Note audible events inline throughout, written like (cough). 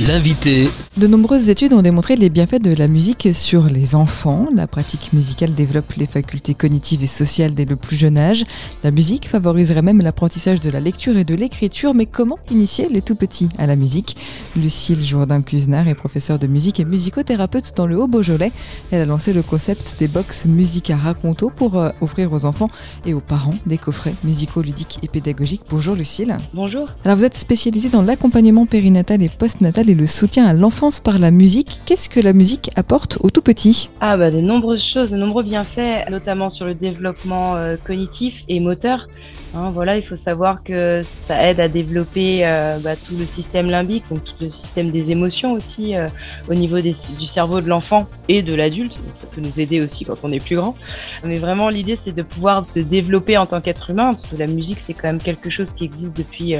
L'invité. De nombreuses études ont démontré les bienfaits de la musique sur les enfants. La pratique musicale développe les facultés cognitives et sociales dès le plus jeune âge. La musique favoriserait même l'apprentissage de la lecture et de l'écriture. Mais comment initier les tout petits à la musique? Lucille Jourdain-Cuisenard est professeure de musique et musicothérapeute dans le Haut-Beaujolais. Elle a lancé le concept des box Musica Raconto pour euh, offrir aux enfants et aux parents des coffrets musicaux, ludiques et pédagogiques. Bonjour Lucille. Bonjour. Alors vous êtes spécialisée dans l'accompagnement périnatal et postnatal et le soutien à l'enfance par la musique. Qu'est-ce que la musique apporte aux tout petits? Ah bah de nombreuses choses, de nombreux bienfaits, notamment sur le développement euh, cognitif et moteur. Hein, voilà, il faut savoir que ça aide à développer euh, bah, tout le système limbique, donc tout le système des émotions aussi euh, au niveau du cerveau de l'enfant et de l'adulte. Ça peut nous aider aussi quand on est plus grand. Mais vraiment, l'idée, c'est de pouvoir se développer en tant qu'être humain, parce que la musique, c'est quand même quelque chose qui existe depuis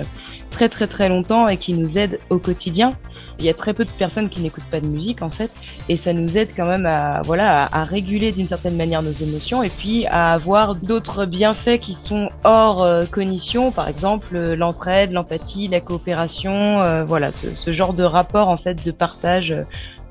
très très très longtemps et qui nous aide au quotidien. Il y a très peu de personnes qui n'écoutent pas de musique en fait, et ça nous aide quand même à voilà à, réguler d'une certaine manière nos émotions et puis à avoir d'autres bienfaits qui sont hors euh, cognition, par exemple euh, l'entraide, l'empathie, la coopération, euh, voilà ce, ce, genre de rapport en fait de partage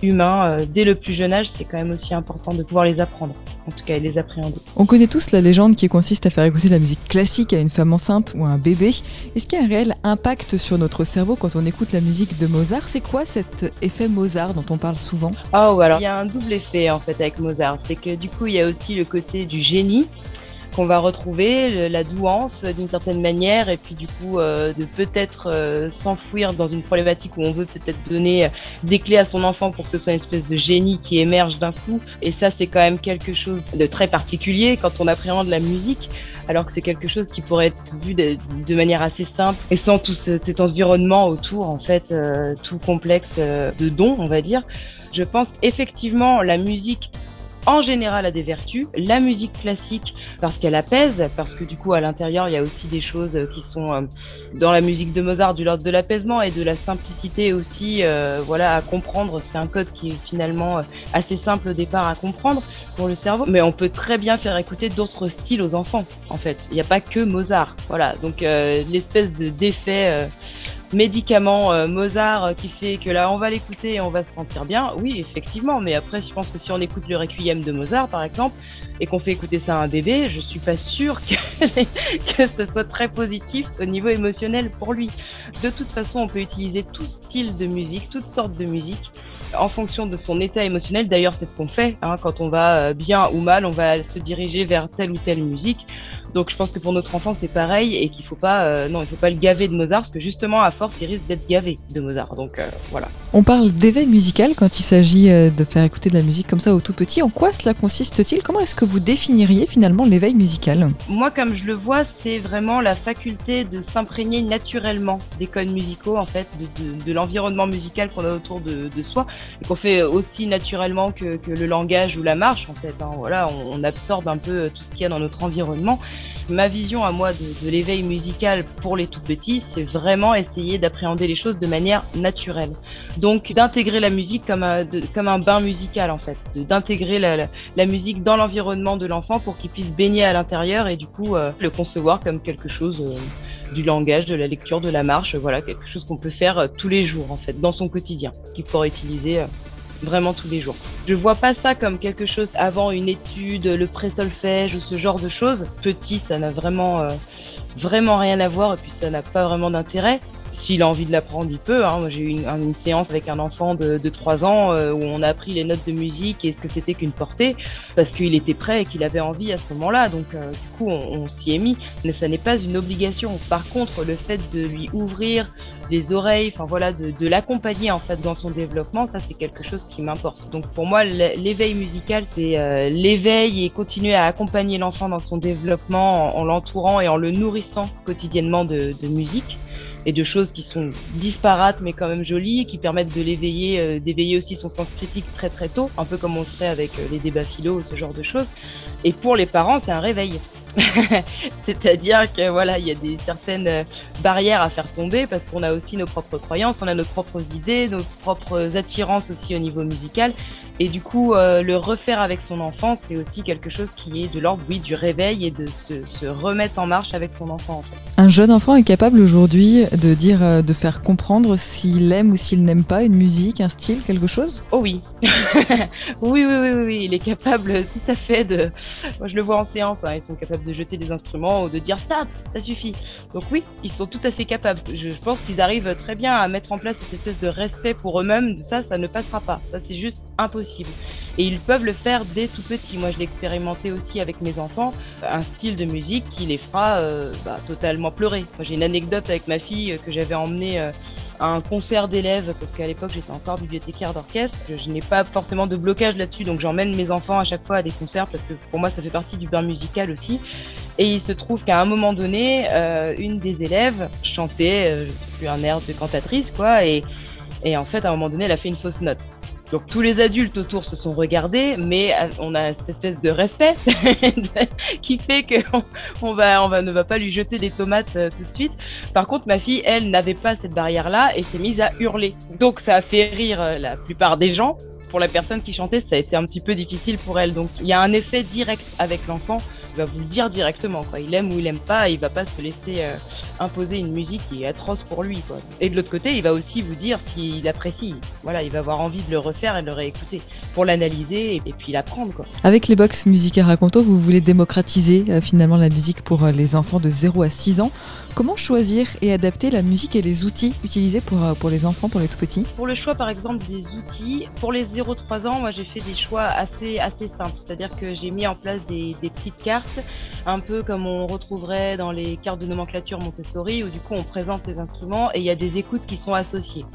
humain dès le plus jeune âge, c'est quand même aussi important de pouvoir les apprendre en tout cas, les appréhender. On connaît tous la légende qui consiste à faire écouter de la musique classique à une femme enceinte ou à un bébé. Est-ce qu'il y a un réel impact sur notre cerveau quand on écoute la musique de Mozart? C'est quoi cet effet Mozart dont on parle souvent? Oh, alors il y a un double effet en fait avec Mozart. C'est que du coup, il y a aussi le côté du génie qu'on va retrouver, la douance d'une certaine manière, et puis du coup euh, de peut-être euh, s'enfouir dans une problématique où on veut peut-être donner des clés à son enfant pour que ce soit une espèce de génie qui émerge d'un coup. Et ça, c'est quand même quelque chose de très particulier quand on appréhende la musique alors que c'est quelque chose qui pourrait être vu de, manière assez simple et sans tout cet environnement autour, en fait, euh, tout complexe de dons, on va dire. Je pense effectivement la musique en général a des vertus. La musique classique, parce qu'elle apaise, parce que du coup à l'intérieur il y a aussi des choses qui sont euh, dans la musique de Mozart du l'ordre de l'apaisement et de la simplicité aussi, euh, voilà à comprendre. C'est un code qui est finalement euh, assez simple au départ à comprendre pour le cerveau, mais on peut très bien faire écouter d'autres styles aux enfants. En fait, il n'y a pas que Mozart. Voilà, donc l'espèce de d'effet médicament euh, Mozart euh, qui fait que là on va l'écouter et on va se sentir bien, oui effectivement, mais après je pense que si on écoute le Requiem de Mozart par exemple et qu'on fait écouter ça à un bébé, je suis pas sûre que, (laughs) que ce soit très positif au niveau émotionnel pour lui. De toute façon, on peut utiliser tout style de musique, toutes sortes de musique en fonction de son état émotionnel. D'ailleurs, c'est ce qu'on fait hein, quand on va euh, bien ou mal, on va se diriger vers telle ou telle musique. Donc je pense que pour notre enfant c'est pareil et qu'il faut pas euh, non il faut pas le gaver de Mozart parce que justement à force il risque d'être gavé de Mozart donc euh, voilà. On parle d'éveil musical quand il s'agit euh, de faire écouter de la musique comme ça au tout petit. En quoi cela consiste-t-il? Comment est-ce que vous définiriez finalement l'éveil musical? Moi comme je le vois c'est vraiment la faculté de s'imprégner naturellement des codes musicaux en fait de, de, l'environnement musical qu'on a autour de, de soi et qu'on fait aussi naturellement que, que, le langage ou la marche en fait. Hein. Voilà on, on absorbe un peu tout ce qu'il y a dans notre environnement. Ma vision à moi de, l'éveil musical pour les tout petits, c'est vraiment essayer d'appréhender les choses de manière naturelle. Donc d'intégrer la musique comme un, bain musical en fait, d'intégrer la, la, musique dans l'environnement de l'enfant pour qu'il puisse baigner à l'intérieur et du coup euh, le concevoir comme quelque chose euh, du langage, de la lecture, de la marche, voilà, quelque chose qu'on peut faire euh, tous les jours en fait, dans son quotidien, qu'il pourra utiliser vraiment tous les jours. Je vois pas ça comme quelque chose avant une étude, le pré-solfège ou ce genre de choses. Petit, ça n'a vraiment, euh, vraiment rien à voir et puis ça n'a pas vraiment d'intérêt. S'il a envie de l'apprendre, il peut. Hein. J'ai eu une, séance avec un enfant de, de 3 ans euh, où on a appris les notes de musique et ce que c'était qu'une portée parce qu'il était prêt et qu'il avait envie à ce moment-là. Donc, euh, du coup, on, s'y est mis. Mais ça n'est pas une obligation. Par contre, le fait de lui ouvrir les oreilles, enfin voilà, de, l'accompagner en fait dans son développement, ça c'est quelque chose qui m'importe. Donc pour moi, l'éveil musical, c'est euh, l'éveil et continuer à accompagner l'enfant dans son développement en, en l'entourant et en le nourrissant quotidiennement de musique et de choses qui sont disparates mais quand même jolies, qui permettent de l'éveiller, euh, d'éveiller aussi son sens critique très très tôt, un peu comme on le ferait avec euh, les débats philo ce genre de choses. Et pour les parents, c'est un réveil. (laughs) C'est-à-dire que voilà, il y a des certaines euh, barrières à faire tomber parce qu'on a aussi nos propres croyances, on a nos propres idées, nos propres attirances aussi au niveau musical. Et du coup, euh, le refaire avec son enfant, c'est aussi quelque chose qui est de l'ordre, oui, du réveil et de se, remettre en marche avec son enfant. Un jeune enfant est capable aujourd'hui de dire, euh, de faire comprendre s'il aime ou s'il n'aime pas une musique, un style, quelque chose? Oh (laughs) oui. oui, oui, oui, oui, il est capable tout à fait de. Moi, je le vois en séance, hein, ils sont capables de jeter des instruments ou de dire stop, ça suffit. Donc oui, ils sont tout à fait capables. Je pense qu'ils arrivent très bien à mettre en place cette espèce de respect pour eux-mêmes. Ça, ça ne passera pas. Ça, c'est juste impossible. Et ils peuvent le faire dès tout petit. Moi, je l'ai expérimenté aussi avec mes enfants, un style de musique qui les fera euh, bah, totalement pleurer. J'ai une anecdote avec ma fille que j'avais emmenée euh, un concert d'élèves, parce qu'à l'époque, j'étais encore bibliothécaire d'orchestre. Je, n'ai pas forcément de blocage là-dessus, donc j'emmène mes enfants à chaque fois à des concerts, parce que pour moi, ça fait partie du bain musical aussi. Et il se trouve qu'à un moment donné, euh, une des élèves chantait, je un air de cantatrice, quoi, et en fait, à un moment donné, elle a fait une fausse note. Donc tous les adultes autour se sont regardés, mais euh, on a cette espèce de respect (laughs) qui fait qu'on on va, on va, ne va pas lui jeter des tomates euh, tout de suite. Par contre, ma fille, elle, n'avait pas cette barrière-là et s'est mise à hurler. Donc ça a fait rire euh, la plupart des gens. Pour la personne qui chantait, ça a été un petit peu difficile pour elle. Donc il y a un effet direct avec l'enfant il va vous le dire directement. Quoi. Il aime ou il aime pas, il va pas se laisser euh, imposer une musique qui est atroce pour lui. Quoi. Et de l'autre côté, il va aussi vous dire s'il apprécie. Voilà, il va avoir envie de le refaire et de le réécouter pour l'analyser et, puis l'apprendre. Quoi. Avec les box Musique à Raconto, vous voulez démocratiser euh, finalement la musique pour euh, les enfants de 0 à 6 ans. Comment choisir et adapter la musique et les outils utilisés pour, pour les enfants, pour les tout petits? Pour le choix par exemple des outils, pour les 0-3 ans, moi j'ai fait des choix assez, assez simples. C'est-à-dire que j'ai mis en place des, des petites cartes un peu comme on retrouverait dans les cartes de nomenclature Montessori, où du coup on présente les instruments et il y a des écoutes qui sont associées.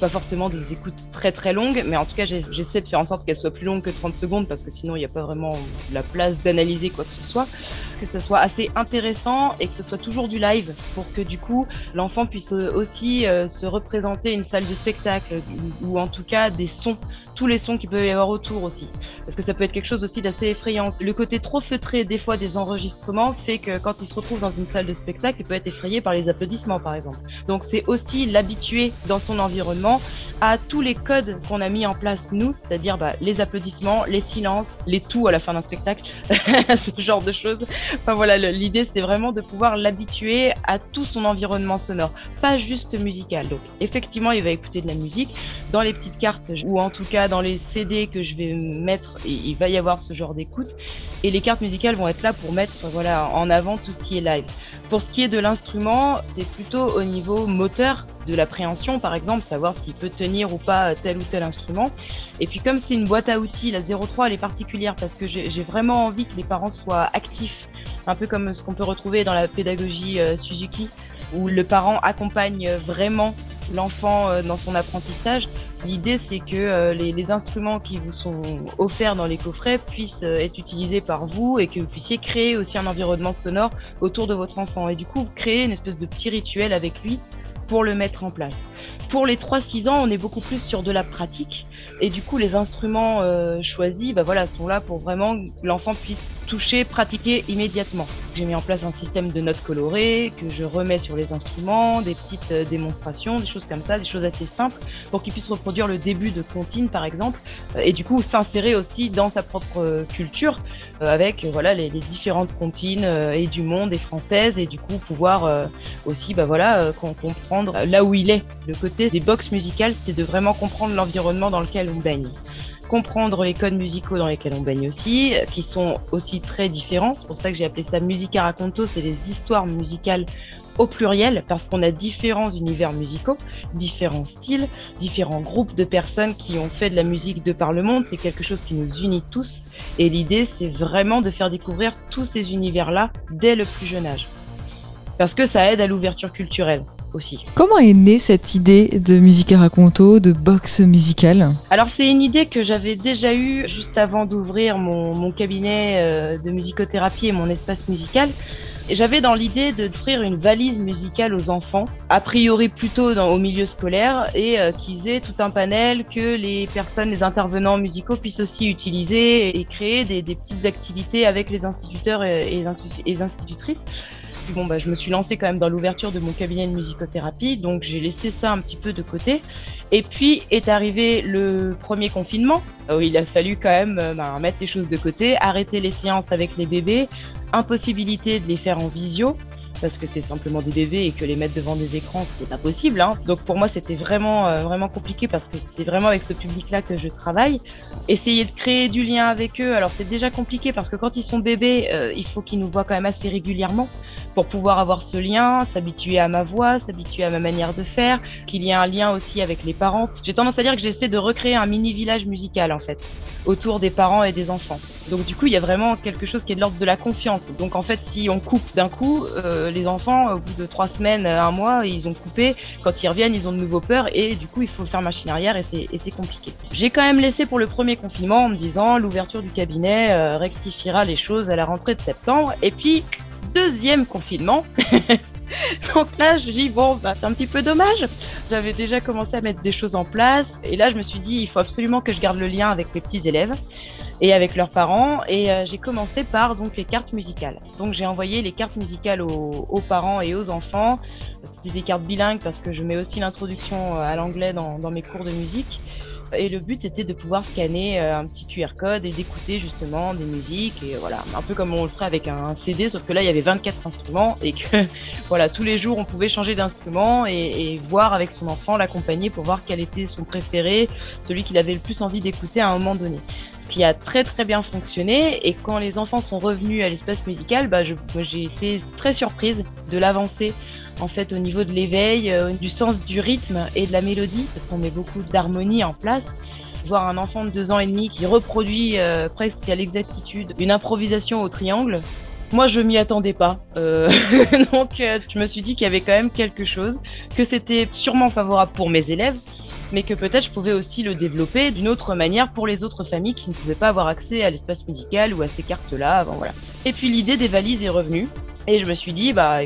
Pas forcément des écoutes très très longues, mais en tout cas j'essaie de faire en sorte qu'elles soient plus longues que 30 secondes parce que sinon il n'y a pas vraiment la place d'analyser quoi que ce soit. Que ce soit assez intéressant et que ce soit toujours du live pour que du coup l'enfant puisse aussi euh, se représenter une salle de spectacle ou en tout cas des sons tous les sons qu'il peut y avoir autour aussi. Parce que ça peut être quelque chose aussi d'assez effrayant. Le côté trop feutré des fois des enregistrements fait que quand il se retrouve dans une salle de spectacle, il peut être effrayé par les applaudissements par exemple. Donc c'est aussi l'habituer dans son environnement à tous les codes qu'on a mis en place nous, c'est-à-dire bah, les applaudissements, les silences, les tout à la fin d'un spectacle, (laughs) ce genre de choses. Enfin voilà, l'idée c'est vraiment de pouvoir l'habituer à tout son environnement sonore, pas juste musical. Donc effectivement, il va écouter de la musique dans les petites cartes ou en tout cas dans les CD que je vais mettre, il va y avoir ce genre d'écoute. Et les cartes musicales vont être là pour mettre voilà, en avant tout ce qui est live. Pour ce qui est de l'instrument, c'est plutôt au niveau moteur de l'appréhension, par exemple, savoir s'il peut tenir ou pas tel ou tel instrument. Et puis comme c'est une boîte à outils, la 03, elle est particulière parce que j'ai vraiment envie que les parents soient actifs, un peu comme ce qu'on peut retrouver dans la pédagogie euh, Suzuki, où le parent accompagne vraiment l'enfant euh, dans son apprentissage. L'idée, c'est que euh, les, instruments qui vous sont offerts dans les coffrets puissent être utilisés par vous et que vous puissiez créer aussi un environnement sonore autour de votre enfant. Et du coup, créer une espèce de petit rituel avec lui pour le mettre en place. Pour les 3-6 ans, on est beaucoup plus sur de la pratique et du coup les instruments euh, choisis bah voilà, sont là pour vraiment que l'enfant puisse toucher, pratiquer immédiatement. J'ai mis en place un système de notes colorées que je remets sur les instruments, des petites euh, démonstrations, des choses comme ça, des choses assez simples pour qu'il puisse reproduire le début de comptine par exemple euh, et du coup s'insérer aussi dans sa propre culture avec voilà les, différentes comptines et du monde et françaises et du coup pouvoir aussi bah voilà comprendre là où il est. Le côté des box musicales, c'est de vraiment comprendre l'environnement dans lequel on baigne comprendre les codes musicaux dans lesquels on baigne aussi, qui sont aussi très différents. C'est pour ça que j'ai appelé ça Musica Raconto, c'est des histoires musicales au pluriel, parce qu'on a différents univers musicaux, différents styles, différents groupes de personnes qui ont fait de la musique de par le monde. C'est quelque chose qui nous unit tous. Et l'idée, c'est vraiment de faire découvrir tous ces univers-là dès le plus jeune âge. Parce que ça aide à l'ouverture culturelle. Comment est née cette idée de musique raconto, de boxe musicale Alors c'est une idée que j'avais déjà eue juste avant d'ouvrir mon, cabinet euh, de musicothérapie et mon espace musical. J'avais dans l'idée d'offrir une valise musicale aux enfants, a priori plutôt dans, au milieu scolaire, et euh, qu'ils aient tout un panel que les personnes, les intervenants musicaux puissent aussi utiliser et créer des, petites activités avec les instituteurs et, les institutrices bon, bah, je me suis lancée quand même dans l'ouverture de mon cabinet de musicothérapie, donc j'ai laissé ça un petit peu de côté. Et puis est arrivé le premier confinement, où il a fallu quand même euh, bah, mettre les choses de côté, arrêter les séances avec les bébés, impossibilité de les faire en visio parce que c'est simplement des bébés et que les mettre devant des écrans, c'est pas possible. Hein. Donc pour moi, c'était vraiment, euh, vraiment compliqué parce que c'est vraiment avec ce public-là que je travaille. Essayer de créer du lien avec eux, alors c'est déjà compliqué parce que quand ils sont bébés, euh, il faut qu'ils nous voient quand même assez régulièrement pour pouvoir avoir ce lien, s'habituer à ma voix, s'habituer à ma manière de faire, qu'il y ait un lien aussi avec les parents. J'ai tendance à dire que j'essaie de recréer un mini village musical en fait, autour des parents et des enfants. Donc du coup, il y a vraiment quelque chose qui est de l'ordre de la confiance. Donc en fait, si on coupe d'un coup, euh, les enfants, au bout de trois semaines, un mois, ils ont coupé. Quand ils reviennent, ils ont de nouveau peur et du coup, il faut faire machine arrière et c'est compliqué. J'ai quand même laissé pour le premier confinement en me disant l'ouverture du cabinet euh, rectifiera les choses à la rentrée de septembre. Et puis, deuxième confinement. (laughs) (laughs) Donc là, je dis, bon, bah, c'est un petit peu dommage. J'avais déjà commencé à mettre des choses en place. Et là, je me suis dit, il faut absolument que je garde le lien avec mes petits élèves et avec leurs parents. Et euh, j'ai commencé par donc les cartes musicales. Donc j'ai envoyé les cartes musicales aux, parents et aux enfants. C'était des cartes bilingues parce que je mets aussi l'introduction euh, à l'anglais dans mes cours de musique. Et le but, c'était de pouvoir scanner euh, un petit QR code et d'écouter justement des musiques. Et voilà, un peu comme on le ferait avec un CD, sauf que là, il y avait 24 instruments et que (laughs) voilà, tous les jours, on pouvait changer d'instrument et, et, voir avec son enfant, l'accompagner pour voir quel était son préféré, celui qu'il avait le plus envie d'écouter à un moment donné qui a très très bien fonctionné. Et quand les enfants sont revenus à l'espace musical, bah, j'ai été très surprise de l'avancée en fait au niveau de l'éveil, euh, du sens du rythme et de la mélodie, parce qu'on met beaucoup d'harmonie en place. Voir un enfant de deux ans et demi qui reproduit euh, presque à l'exactitude une improvisation au triangle, moi, je m'y attendais pas. Euh, (laughs) donc, je me suis dit qu'il y avait quand même quelque chose, que c'était sûrement favorable pour mes élèves, mais que peut-être je pouvais aussi le développer d'une autre manière pour les autres familles qui ne pouvaient pas avoir accès à l'espace musical ou à ces cartes-là. Et puis l'idée des valises est revenue. Et je me suis dit, bah,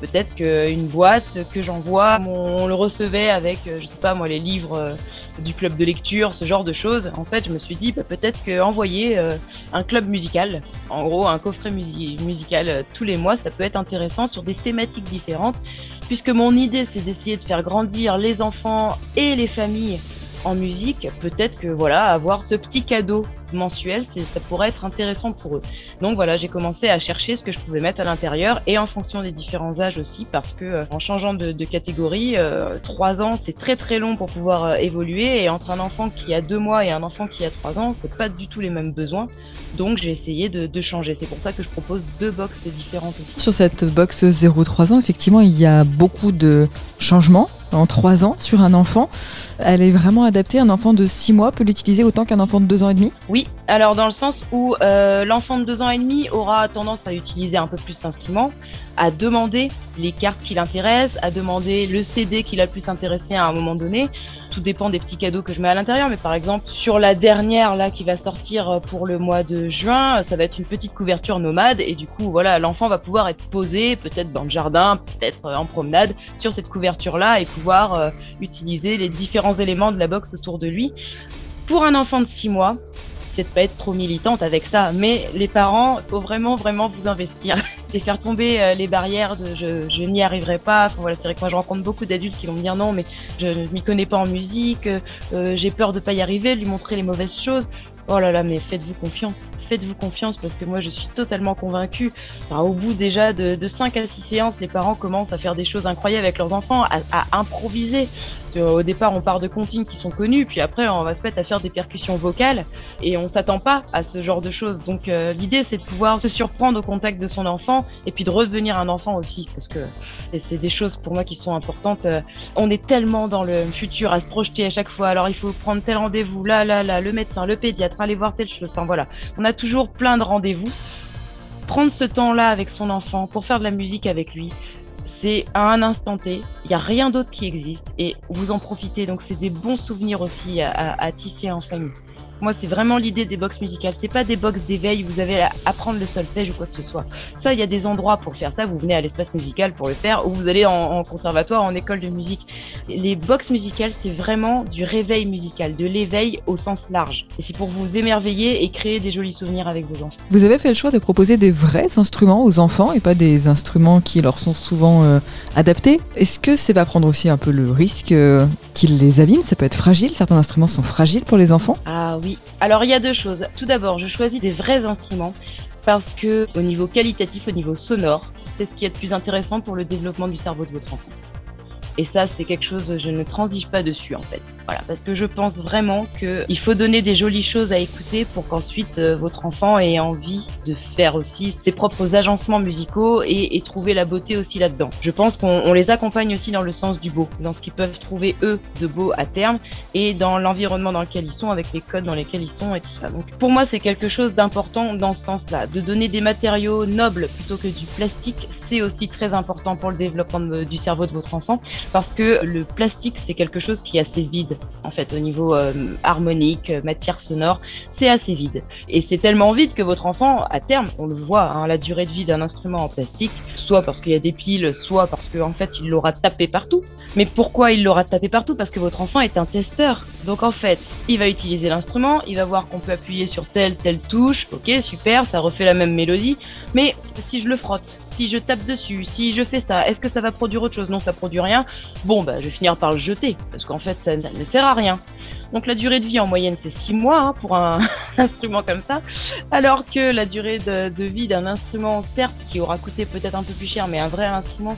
peut-être qu'une boîte que j'envoie, on le recevait avec, euh, je sais pas moi, les livres euh, du club de lecture, ce genre de choses. En fait, je me suis dit, bah, peut-être qu'envoyer euh, un club musical, en gros, un coffret musical tous les mois, ça peut être intéressant sur des thématiques différentes. Puisque mon idée, c'est d'essayer de faire grandir les enfants et les familles en musique, peut-être que voilà, avoir ce petit cadeau mensuel, ça pourrait être intéressant pour eux. Donc voilà, j'ai commencé à chercher ce que je pouvais mettre à l'intérieur et en fonction des différents âges aussi, parce que euh, en changeant de, catégorie, euh, trois ans c'est très très long pour pouvoir euh, évoluer et entre un enfant qui a deux mois et un enfant qui a trois ans, c'est pas du tout les mêmes besoins. Donc j'ai essayé de, de changer. C'est pour ça que je propose deux boxes différentes aussi. Sur cette box 0-3 ans, effectivement, il y a beaucoup de changements en 3 ans sur un enfant. Elle est vraiment adaptée. Un enfant de 6 mois peut l'utiliser autant qu'un enfant de 2 ans et demi? Oui, alors dans le sens où euh, l'enfant de 2 ans et demi aura tendance à utiliser un peu plus l'instrument, à demander les cartes qui l'intéressent, à demander le CD qui l'a plus intéressé à un moment donné. Tout dépend des petits cadeaux que je mets à l'intérieur, mais par exemple sur la dernière là qui va sortir pour le mois de juin, ça va être une petite couverture nomade et du coup voilà l'enfant va pouvoir être posé peut-être dans le jardin, peut-être en promenade sur cette couverture là et pouvoir euh, utiliser les différents éléments de la box autour de lui. Pour un enfant de 6 mois, c'est de pas être trop militante avec ça, mais les parents, faut vraiment vraiment vous investir (laughs) et faire tomber euh, les barrières de je, n'y arriverai pas. Enfin voilà, c'est vrai que moi je rencontre beaucoup d'adultes qui vont me dire non, mais je ne m'y connais pas en musique, euh, j'ai peur de pas y arriver, lui montrer les mauvaises choses. Oh là là, mais faites-vous confiance. Faites-vous confiance parce que moi, je suis totalement convaincue. Au bout déjà de, de 5 à 6 séances, les parents commencent à faire des choses incroyables avec leurs enfants, à improviser. Au départ, on part de comptines qui sont connues, puis après, on va se mettre à faire des percussions vocales et on s'attend pas à ce genre de choses. Donc, euh, l'idée, c'est de pouvoir se surprendre au contact de son enfant et puis de redevenir un enfant aussi parce que c'est des choses pour moi qui sont importantes. Euh, on est tellement dans le futur à se projeter à chaque fois. Alors, il faut prendre tel rendez-vous, là, là, là, le médecin, le pédiatre, aller voir telle chose. Enfin, voilà. On a toujours plein de rendez-vous. Prendre ce temps-là avec son enfant pour faire de la musique avec lui, c'est à un instant T, il n'y a rien d'autre qui existe et vous en profitez. Donc c'est des bons souvenirs aussi à, à, à tisser en famille. Moi, c'est vraiment l'idée des box musicales. C'est pas des box d'éveil où vous avez à apprendre le solfège ou quoi que ce soit. Ça, il y a des endroits pour faire ça. Vous venez à l'espace musical pour le faire ou vous allez en, conservatoire, en école de musique. Les box musicales, c'est vraiment du réveil musical, de l'éveil au sens large. Et c'est pour vous émerveiller et créer des jolis souvenirs avec vos enfants. Vous avez fait le choix de proposer des vrais instruments aux enfants et pas des instruments qui leur sont souvent euh, adaptés. Est-ce que c'est pas prendre aussi un peu le risque euh, qu'ils les abîment? Ça peut être fragile. Certains instruments sont fragiles pour les enfants. Ah oui. Alors il y a deux choses. Tout d'abord, je choisis des vrais instruments parce que au niveau qualitatif, au niveau sonore, c'est ce qui est le plus intéressant pour le développement du cerveau de votre enfant. Et ça, c'est quelque chose, je ne transige pas dessus en fait. Voilà, parce que je pense vraiment qu'il faut donner des jolies choses à écouter pour qu'ensuite euh, votre enfant ait envie de faire aussi ses propres agencements musicaux et, et trouver la beauté aussi là-dedans. Je pense qu'on les accompagne aussi dans le sens du beau, dans ce qu'ils peuvent trouver eux de beau à terme et dans l'environnement dans lequel ils sont, avec les codes dans lesquels ils sont et tout ça. Donc pour moi, c'est quelque chose d'important dans ce sens-là. De donner des matériaux nobles plutôt que du plastique, c'est aussi très important pour le développement du cerveau de votre enfant parce que le plastique, c'est quelque chose qui est assez vide, en fait, au niveau euh, harmonique, euh, matière sonore, c'est assez vide. Et c'est tellement vide que votre enfant, à terme, on le voit, hein, la durée de vie d'un instrument en plastique, soit parce qu'il y a des piles, soit parce qu'en fait, il l'aura tapé partout. Mais pourquoi il l'aura tapé partout? Parce que votre enfant est un testeur. Donc en fait, il va utiliser l'instrument, il va voir qu'on peut appuyer sur telle, telle touche, ok, super, ça refait la même mélodie, mais si je le frotte, si je tape dessus, si je fais ça, est-ce que ça va produire autre chose? Non, ça produit rien bon, bah, je vais finir par le jeter, parce qu'en fait, ça, ne sert à rien. Donc la durée de vie en moyenne, c'est 6 mois hein, pour un (laughs) instrument comme ça, alors que la durée de, de vie d'un instrument, certes, qui aura coûté peut-être un peu plus cher, mais un vrai instrument,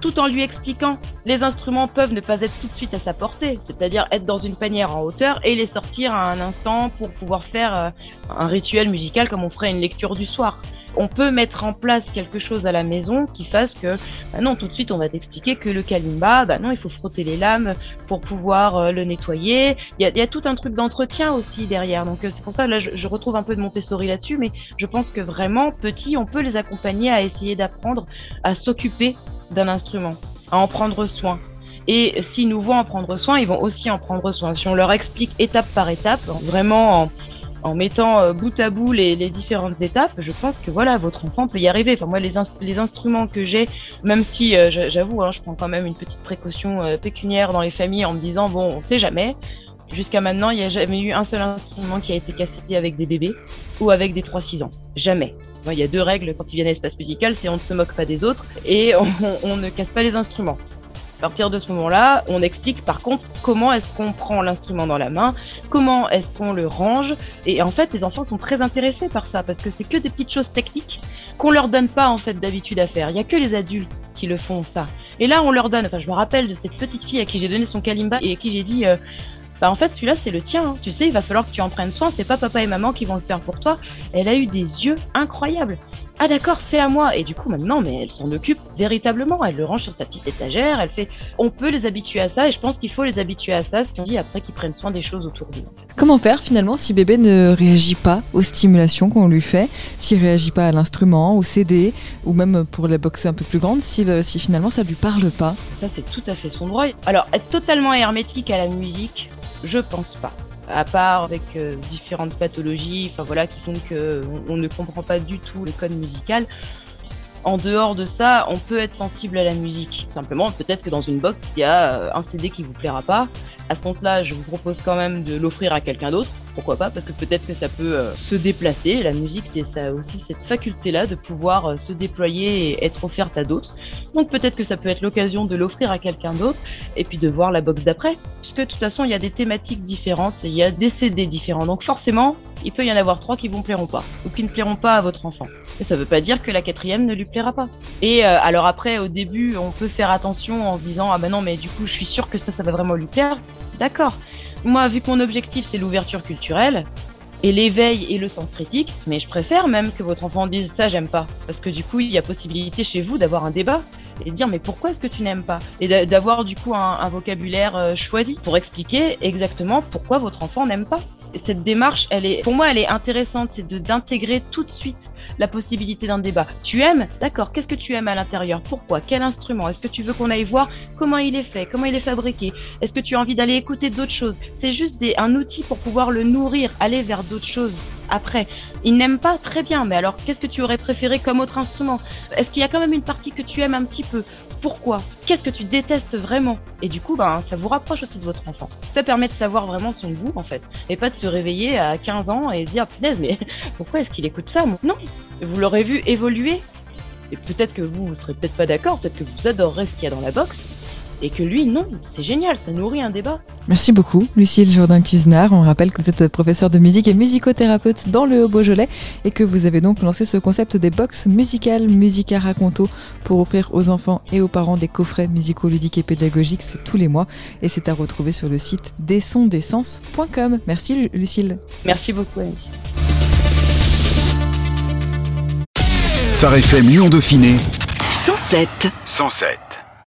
tout en lui expliquant les instruments peuvent ne pas être tout de suite à sa portée, c'est-à-dire être dans une panière en hauteur et les sortir à un instant pour pouvoir faire euh, un rituel musical comme on ferait une lecture du soir on peut mettre en place quelque chose à la maison qui fasse que, bah non, tout de suite, on va t'expliquer que le kalimba, bah non, il faut frotter les lames pour pouvoir euh, le nettoyer. Il y a, tout un truc d'entretien aussi derrière. Donc, euh, c'est pour ça, là, je, retrouve un peu de Montessori là-dessus, mais je pense que vraiment, petit, on peut les accompagner à essayer d'apprendre à s'occuper d'un instrument, à en prendre soin. Et s'ils nous voient en prendre soin, ils vont aussi en prendre soin. Si on leur explique étape par étape, vraiment en, mettant euh, bout à bout les, différentes étapes, je pense que voilà, votre enfant peut y arriver. Enfin, moi, les, les instruments que j'ai, même si euh, j'avoue, hein, je prends quand même une petite précaution euh, pécuniaire dans les familles en me disant, bon, on sait jamais. Jusqu'à maintenant, il n'y a jamais eu un seul instrument qui a été cassé avec des bébés ou avec des 3-6 ans. Jamais. Il y a deux règles quand ils viennent à l'espace musical, c'est on ne se moque pas des autres et on ne casse pas les instruments. À partir de ce moment-là, on explique par contre comment est-ce qu'on prend l'instrument dans la main, comment est-ce qu'on le range. Et en fait, les enfants sont très intéressés par ça parce que c'est que des petites choses techniques qu'on leur donne pas en fait d'habitude à faire. Il y a que les adultes qui le font ça. Et là, on leur donne. Enfin, je me rappelle de cette petite fille à qui j'ai donné son kalimba et à qui j'ai dit. Euh, bah en fait celui-là c'est le tien. Hein. Tu sais, il va falloir que tu en prennes soin. C'est pas papa et maman qui vont le faire pour toi. Elle a eu des yeux incroyables ah d'accord, c'est à moi. Et du coup, maintenant, mais elle s'en occupe véritablement. Elle le range sur sa petite étagère. Elle fait. On peut les habituer à ça, et je pense qu'il faut les habituer à ça. dit après qu'ils prennent soin des choses autour d'eux. Comment faire finalement si bébé ne réagit pas aux stimulations qu'on lui fait, s'il réagit pas à l'instrument, au CD, ou même pour les boxes un peu plus grandes, si, si finalement ça lui parle pas? Ça, c'est tout à fait son droit. Alors, être totalement hermétique à la musique, je pense pas à part avec euh, différentes pathologies, enfin voilà, qui font que on, ne comprend pas du tout le code musical. En dehors de ça, on peut être sensible à la musique. Simplement, peut-être que dans une box, il y a euh, un CD qui vous plaira pas. À ce moment-là, je vous propose quand même de l'offrir à quelqu'un d'autre. Pourquoi pas? Parce que peut-être que ça peut euh, se déplacer. La musique, c'est ça aussi cette faculté-là de pouvoir euh, se déployer et être offerte à d'autres. Donc peut-être que ça peut être l'occasion de l'offrir à quelqu'un d'autre et puis de voir la box d'après. Puisque de toute façon, il y a des thématiques différentes, il y a des CD différents. Donc forcément, il peut y en avoir trois qui vous plairont pas ou qui ne plairont pas à votre enfant. Et ça veut pas dire que la quatrième ne lui plaira pas. Et euh, alors après, au début, on peut faire attention en se disant ah ben non mais du coup je suis sûr que ça ça va vraiment lui plaire. D'accord. Moi, vu que mon objectif c'est l'ouverture culturelle et l'éveil et le sens critique, mais je préfère même que votre enfant dise ça j'aime pas, parce que du coup il y a possibilité chez vous d'avoir un débat et de dire mais pourquoi est-ce que tu n'aimes pas? Et d'avoir du coup un, un vocabulaire euh, choisi pour expliquer exactement pourquoi votre enfant n'aime pas cette démarche, elle est, pour moi, elle est intéressante, c'est d'intégrer tout de suite la possibilité d'un débat. Tu aimes? D'accord, qu'est-ce que tu aimes à l'intérieur? Pourquoi? Quel instrument? Est-ce que tu veux qu'on aille voir comment il est fait? Comment il est fabriqué? Est-ce que tu as envie d'aller écouter d'autres choses? C'est juste un outil pour pouvoir le nourrir, aller vers d'autres choses après. Il n'aime pas très bien, mais alors qu'est-ce que tu aurais préféré comme autre instrument? Est-ce qu'il y a quand même une partie que tu aimes un petit peu? Pourquoi Qu'est-ce que tu détestes vraiment Et du coup, ben, ça vous rapproche aussi de votre enfant. Ça permet de savoir vraiment son goût, en fait, et pas de se réveiller à 15 ans et dire punaise, mais (laughs) pourquoi est-ce qu'il écoute ça Non, vous l'aurez vu évoluer. Et peut-être que vous, vous serez peut-être pas d'accord, peut-être que vous adorerez ce qu'il y a dans la box, et que lui, non, c'est génial, ça nourrit un débat. Merci beaucoup, Lucille Jourdain-Cuznard. On rappelle que vous êtes professeur de musique et musicothérapeute dans le Haut-Beaujolais et que vous avez donc lancé ce concept des box musicales Musica Raconto pour offrir aux enfants et aux parents des coffrets musicaux ludiques et pédagogiques. C'est tous les mois et c'est à retrouver sur le site desondescence.com. Merci, Lucille. Merci beaucoup, Annie. Phare FM Lyon Dauphiné 107 107